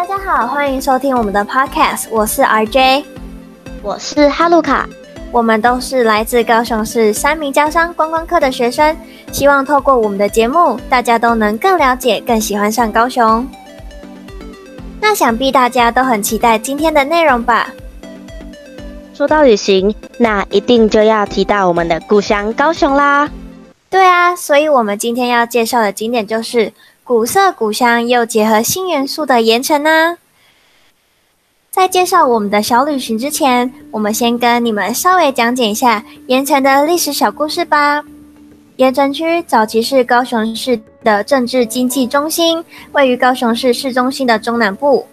大家好，欢迎收听我们的 Podcast，我是 RJ，我是哈鲁卡，我们都是来自高雄市三明交商观光科的学生，希望透过我们的节目，大家都能更了解、更喜欢上高雄。那想必大家都很期待今天的内容吧？说到旅行，那一定就要提到我们的故乡高雄啦。对啊，所以我们今天要介绍的景点就是古色古香又结合新元素的盐城呢。在介绍我们的小旅行之前，我们先跟你们稍微讲解一下盐城的历史小故事吧。盐城区早期是高雄市的政治经济中心，位于高雄市市中心的中南部，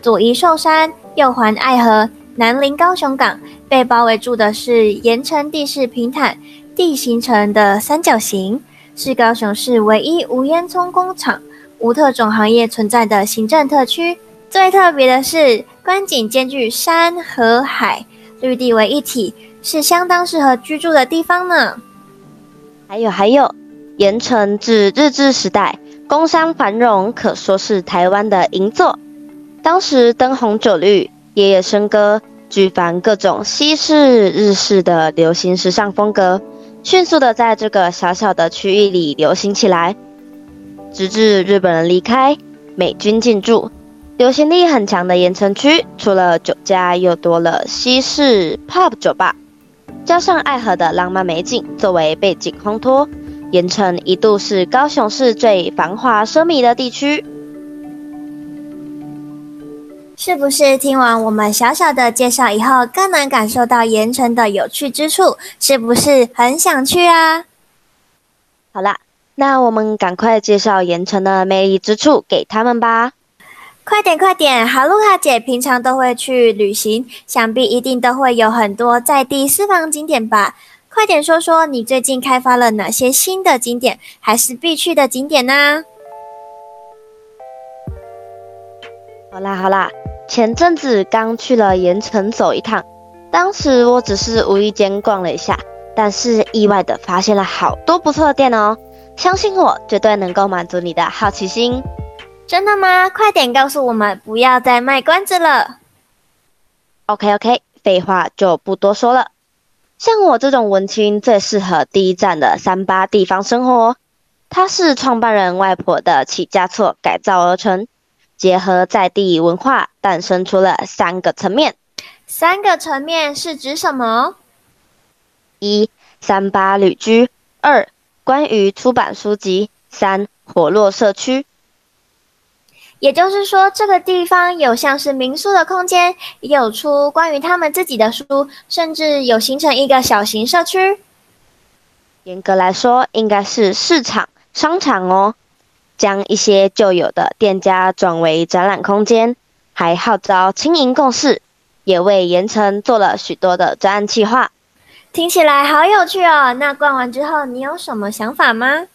左依寿山，右环爱河。南临高雄港，被包围住的是盐城地势平坦、地形成的三角形，是高雄市唯一无烟囱工厂、无特种行业存在的行政特区。最特别的是，观景兼具山和海，绿地为一体，是相当适合居住的地方呢。还有还有，盐城自日治时代工商繁荣，可说是台湾的银座。当时灯红酒绿。夜夜笙歌，举凡各种西式、日式的流行时尚风格，迅速的在这个小小的区域里流行起来。直至日本人离开，美军进驻，流行力很强的盐城区，除了酒家，又多了西式 pub 酒吧，加上爱河的浪漫美景作为背景烘托，盐城一度是高雄市最繁华奢靡的地区。是不是听完我们小小的介绍以后，更能感受到盐城的有趣之处？是不是很想去啊？好啦，那我们赶快介绍盐城的魅力之处给他们吧！快点快点，哈露卡姐平常都会去旅行，想必一定都会有很多在地私房景点吧？快点说说你最近开发了哪些新的景点，还是必去的景点呢？好啦好啦。前阵子刚去了盐城走一趟，当时我只是无意间逛了一下，但是意外的发现了好多不错的店哦。相信我，绝对能够满足你的好奇心。真的吗？快点告诉我们，不要再卖关子了。OK OK，废话就不多说了。像我这种文青最适合第一站的三八地方生活，它是创办人外婆的起家厝改造而成。结合在地文化，诞生出了三个层面。三个层面是指什么？一、三八旅居；二、关于出版书籍；三、火络社区。也就是说，这个地方有像是民宿的空间，也有出关于他们自己的书，甚至有形成一个小型社区。严格来说，应该是市场、商场哦。将一些旧有的店家转为展览空间，还号召轻盈共事，也为盐城做了许多的专案计划。听起来好有趣哦！那逛完之后，你有什么想法吗？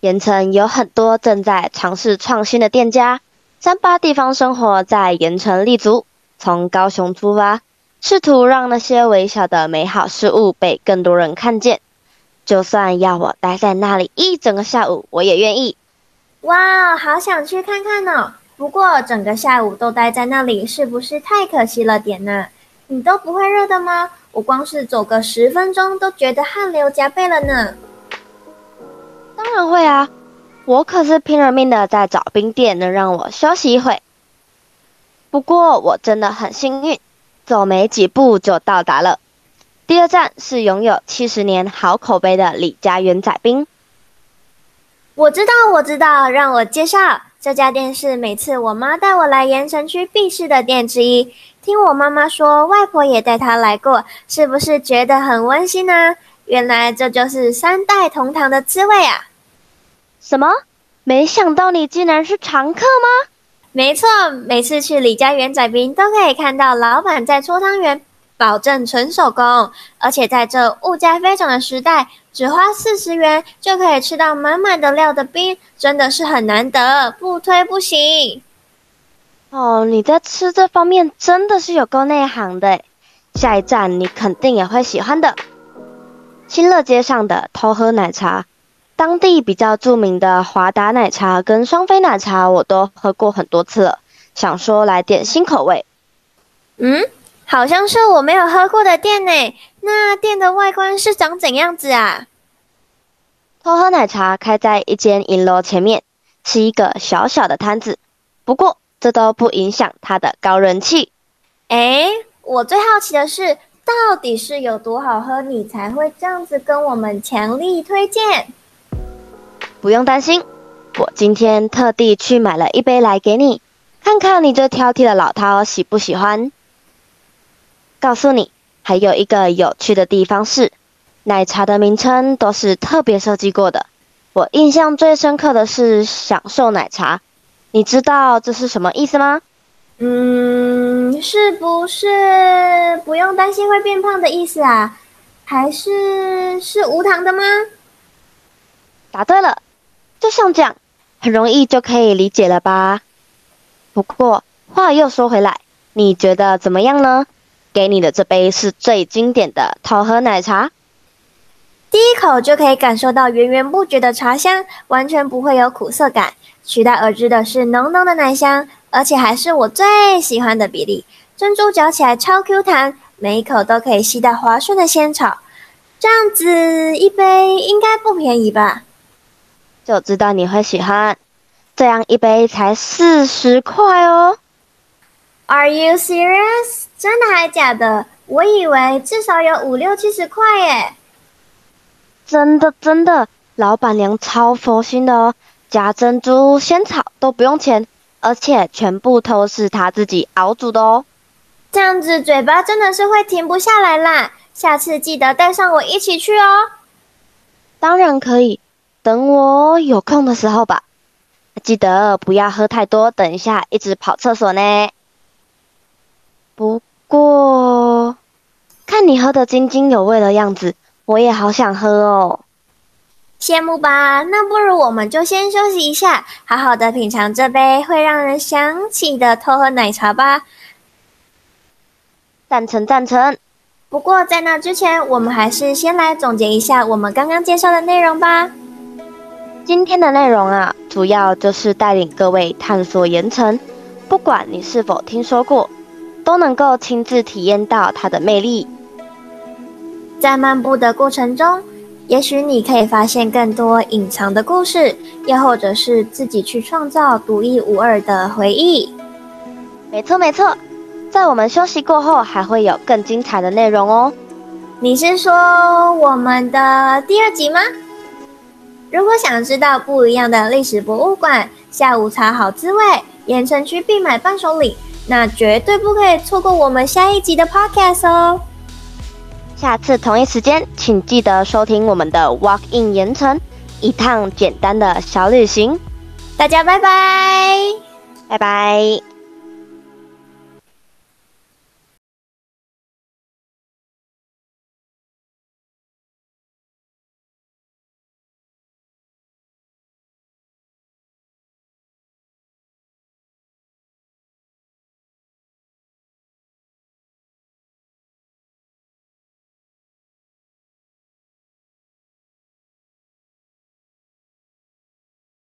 盐城有很多正在尝试创新的店家，三八地方生活在盐城立足，从高雄出发，试图让那些微小的美好事物被更多人看见。就算要我待在那里一整个下午，我也愿意。哇，好想去看看哦！不过整个下午都待在那里，是不是太可惜了点呢？你都不会热的吗？我光是走个十分钟都觉得汗流浃背了呢。当然会啊，我可是拼了命的在找冰店，能让我休息一会。不过我真的很幸运，走没几步就到达了。第二站是拥有七十年好口碑的李家园仔冰。我知道，我知道，让我介绍这家店是每次我妈带我来盐城区必试的店之一。听我妈妈说，外婆也带她来过，是不是觉得很温馨呢？原来这就是三代同堂的滋味啊！什么？没想到你竟然是常客吗？没错，每次去李家园仔冰都可以看到老板在搓汤圆。保证纯手工，而且在这物价飞涨的时代，只花四十元就可以吃到满满的料的冰，真的是很难得，不推不行。哦，你在吃这方面真的是有够内行的。下一站你肯定也会喜欢的，新乐街上的偷喝奶茶，当地比较著名的华达奶茶跟双飞奶茶，我都喝过很多次了，想说来点新口味。嗯，好像是我没有喝过的店呢。那店的外观是长怎样子啊？偷喝奶茶开在一间银楼前面，是一个小小的摊子。不过这都不影响它的高人气。哎，我最好奇的是，到底是有多好喝，你才会这样子跟我们强力推荐？不用担心，我今天特地去买了一杯来给你，看看你这挑剔的老饕喜不喜欢。告诉你，还有一个有趣的地方是。奶茶的名称都是特别设计过的。我印象最深刻的是“享受奶茶”，你知道这是什么意思吗？嗯，是不是不用担心会变胖的意思啊？还是是无糖的吗？答对了，就像这样，很容易就可以理解了吧？不过话又说回来，你觉得怎么样呢？给你的这杯是最经典的桃核奶茶。第一口就可以感受到源源不绝的茶香，完全不会有苦涩感，取代而之的是浓浓的奶香，而且还是我最喜欢的比例。珍珠嚼起来超 Q 弹，每一口都可以吸到滑顺的仙草。这样子一杯应该不便宜吧？就知道你会喜欢，这样一杯才四十块哦。Are you serious？真的还假的？我以为至少有五六七十块耶。真的真的，老板娘超佛心的哦，加珍珠、仙草都不用钱，而且全部都是她自己熬煮的哦。这样子嘴巴真的是会停不下来啦，下次记得带上我一起去哦。当然可以，等我有空的时候吧。记得不要喝太多，等一下一直跑厕所呢。不过，看你喝得津津有味的样子。我也好想喝哦，羡慕吧？那不如我们就先休息一下，好好的品尝这杯会让人想起的偷喝奶茶吧。赞成赞成。不过在那之前，我们还是先来总结一下我们刚刚介绍的内容吧。今天的内容啊，主要就是带领各位探索盐城，不管你是否听说过，都能够亲自体验到它的魅力。在漫步的过程中，也许你可以发现更多隐藏的故事，又或者是自己去创造独一无二的回忆。没错没错，在我们休息过后，还会有更精彩的内容哦。你是说我们的第二集吗？如果想知道不一样的历史博物馆、下午茶好滋味、盐城区必买伴手礼，那绝对不可以错过我们下一集的 Podcast 哦。下次同一时间，请记得收听我们的 Walk in 盐城，一趟简单的小旅行。大家拜拜，拜拜。